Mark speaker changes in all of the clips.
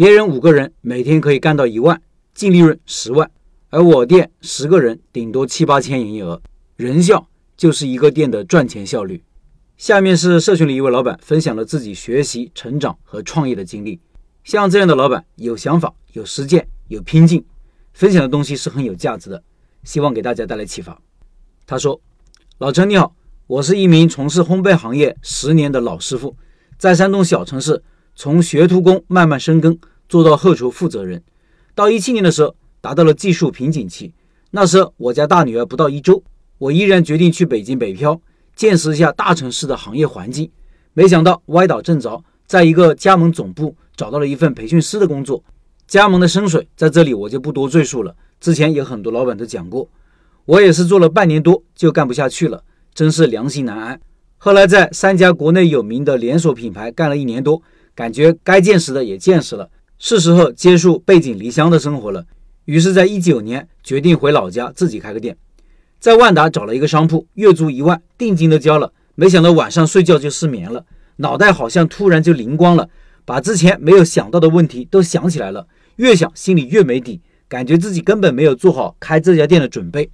Speaker 1: 别人五个人每天可以干到一万，净利润十万，而我店十个人顶多七八千营业额，人效就是一个店的赚钱效率。下面是社群里一位老板分享了自己学习、成长和创业的经历。像这样的老板，有想法、有实践、有拼劲，分享的东西是很有价值的，希望给大家带来启发。他说：“老陈你好，我是一名从事烘焙行业十年的老师傅，在山东小城市从学徒工慢慢深耕，做到后厨负责人。到一七年的时候，达到了技术瓶颈期。那时候我家大女儿不到一周，我依然决定去北京北漂。”见识一下大城市的行业环境，没想到歪打正着，在一个加盟总部找到了一份培训师的工作。加盟的深水在这里我就不多赘述了，之前有很多老板都讲过。我也是做了半年多就干不下去了，真是良心难安。后来在三家国内有名的连锁品牌干了一年多，感觉该见识的也见识了，是时候结束背井离乡的生活了。于是，在一九年决定回老家自己开个店。在万达找了一个商铺，月租一万，定金都交了。没想到晚上睡觉就失眠了，脑袋好像突然就灵光了，把之前没有想到的问题都想起来了。越想心里越没底，感觉自己根本没有做好开这家店的准备，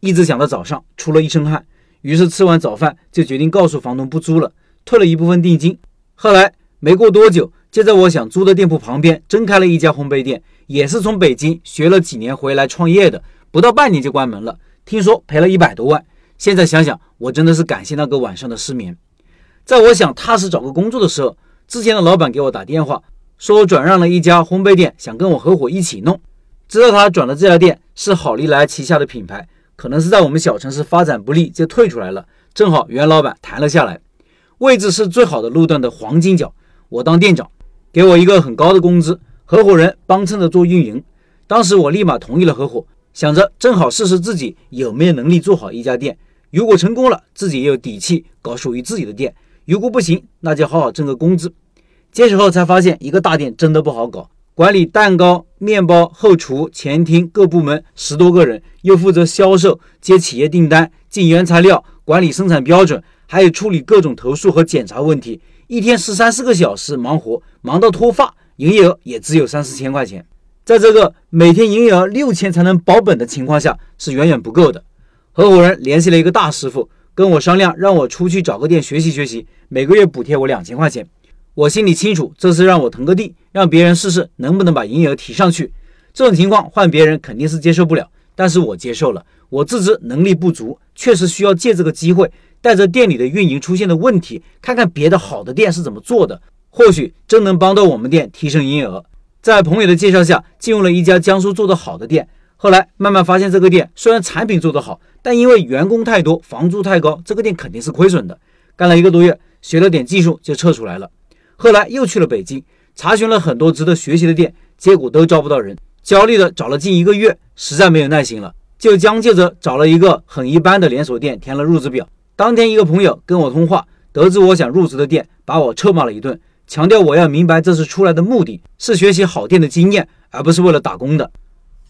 Speaker 1: 一直想到早上，出了一身汗。于是吃完早饭就决定告诉房东不租了，退了一部分定金。后来没过多久，就在我想租的店铺旁边真开了一家烘焙店，也是从北京学了几年回来创业的，不到半年就关门了。听说赔了一百多万，现在想想，我真的是感谢那个晚上的失眠。在我想踏实找个工作的时候，之前的老板给我打电话，说转让了一家烘焙店，想跟我合伙一起弄。知道他转的这家店是好利来旗下的品牌，可能是在我们小城市发展不利，就退出来了。正好袁老板谈了下来，位置是最好的路段的黄金角，我当店长，给我一个很高的工资，合伙人帮衬着做运营。当时我立马同意了合伙。想着正好试试自己有没有能力做好一家店，如果成功了，自己也有底气搞属于自己的店；如果不行，那就好好挣个工资。接手后才发现，一个大店真的不好搞，管理蛋糕、面包、后厨、前厅各部门十多个人，又负责销售、接企业订单、进原材料、管理生产标准，还有处理各种投诉和检查问题，一天十三四个小时忙活，忙到脱发，营业额也只有三四千块钱。在这个每天营业额六千才能保本的情况下，是远远不够的。合伙人联系了一个大师傅，跟我商量，让我出去找个店学习学习，每个月补贴我两千块钱。我心里清楚，这是让我腾个地，让别人试试能不能把营业额提上去。这种情况换别人肯定是接受不了，但是我接受了。我自知能力不足，确实需要借这个机会，带着店里的运营出现的问题，看看别的好的店是怎么做的，或许真能帮到我们店提升营业额。在朋友的介绍下，进入了一家江苏做得好的店。后来慢慢发现，这个店虽然产品做得好，但因为员工太多，房租太高，这个店肯定是亏损的。干了一个多月，学了点技术就撤出来了。后来又去了北京，查询了很多值得学习的店，结果都招不到人。焦虑的找了近一个月，实在没有耐心了，就将就着找了一个很一般的连锁店，填了入职表。当天，一个朋友跟我通话，得知我想入职的店，把我臭骂了一顿。强调我要明白，这次出来的目的是学习好店的经验，而不是为了打工的。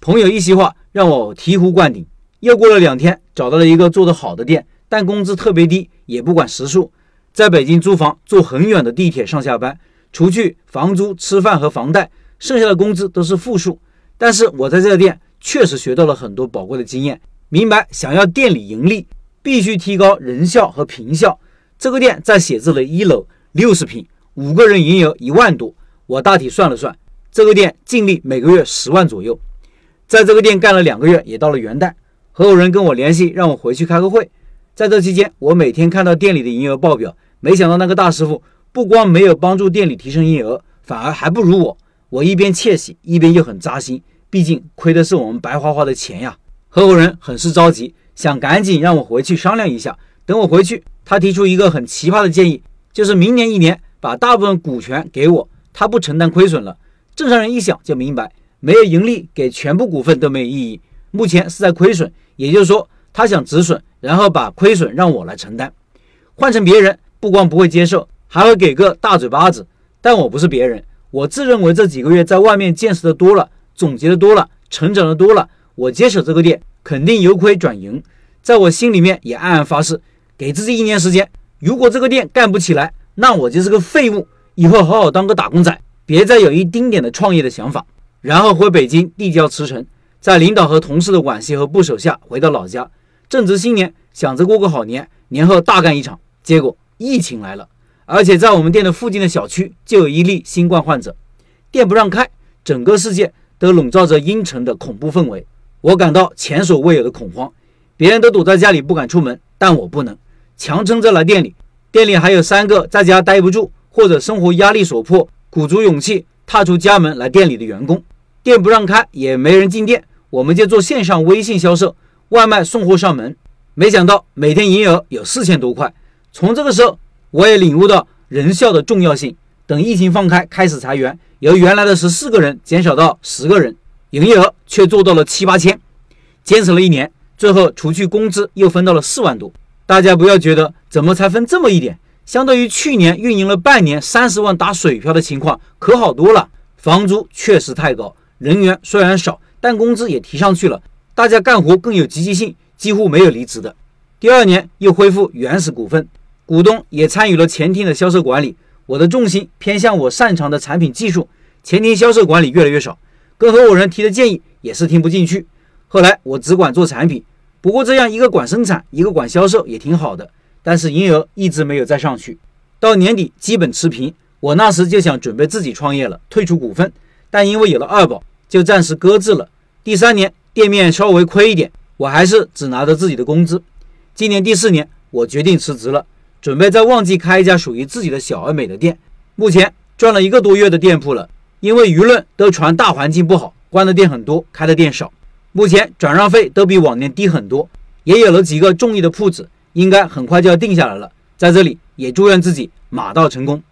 Speaker 1: 朋友一席话让我醍醐灌顶。又过了两天，找到了一个做得好的店，但工资特别低，也不管时数，在北京租房，坐很远的地铁上下班，除去房租、吃饭和房贷，剩下的工资都是负数。但是我在这个店确实学到了很多宝贵的经验，明白想要店里盈利，必须提高人效和平效。这个店在写字楼一楼，六十平。五个人营业额一万多，我大体算了算，这个店净利每个月十万左右。在这个店干了两个月，也到了元旦，合伙人跟我联系，让我回去开个会。在这期间，我每天看到店里的营业额报表，没想到那个大师傅不光没有帮助店里提升营业额，反而还不如我。我一边窃喜，一边又很扎心，毕竟亏的是我们白花花的钱呀。合伙人很是着急，想赶紧让我回去商量一下。等我回去，他提出一个很奇葩的建议，就是明年一年。把大部分股权给我，他不承担亏损了。正常人一想就明白，没有盈利给全部股份都没有意义。目前是在亏损，也就是说他想止损，然后把亏损让我来承担。换成别人，不光不会接受，还会给个大嘴巴子。但我不是别人，我自认为这几个月在外面见识的多了，总结的多了，成长的多了，我接手这个店肯定由亏转盈。在我心里面也暗暗发誓，给自己一年时间，如果这个店干不起来。那我就是个废物，以后好好当个打工仔，别再有一丁点的创业的想法，然后回北京递交辞呈，在领导和同事的惋惜和不舍下，回到老家，正值新年，想着过个好年，年后大干一场。结果疫情来了，而且在我们店的附近的小区就有一例新冠患者，店不让开，整个世界都笼罩着阴沉的恐怖氛围，我感到前所未有的恐慌。别人都躲在家里不敢出门，但我不能，强撑着来店里。店里还有三个在家待不住或者生活压力所迫，鼓足勇气踏出家门来店里的员工。店不让开，也没人进店，我们就做线上微信销售，外卖送货上门。没想到每天营业额有四千多块。从这个时候，我也领悟到人效的重要性。等疫情放开，开始裁员，由原来的十四个人减少到十个人，营业额却做到了七八千。坚持了一年。最后，除去工资，又分到了四万多。大家不要觉得怎么才分这么一点，相对于去年运营了半年三十万打水漂的情况，可好多了。房租确实太高，人员虽然少，但工资也提上去了，大家干活更有积极性，几乎没有离职的。第二年又恢复原始股份，股东也参与了前厅的销售管理。我的重心偏向我擅长的产品技术，前厅销售管理越来越少，跟合伙人提的建议也是听不进去。后来我只管做产品，不过这样一个管生产，一个管销售也挺好的，但是营业额一直没有再上去，到年底基本持平。我那时就想准备自己创业了，退出股份，但因为有了二宝，就暂时搁置了。第三年店面稍微亏一点，我还是只拿着自己的工资。今年第四年，我决定辞职了，准备在旺季开一家属于自己的小而美的店。目前赚了一个多月的店铺了，因为舆论都传大环境不好，关的店很多，开的店少。目前转让费都比往年低很多，也有了几个中意的铺子，应该很快就要定下来了。在这里也祝愿自己马到成功。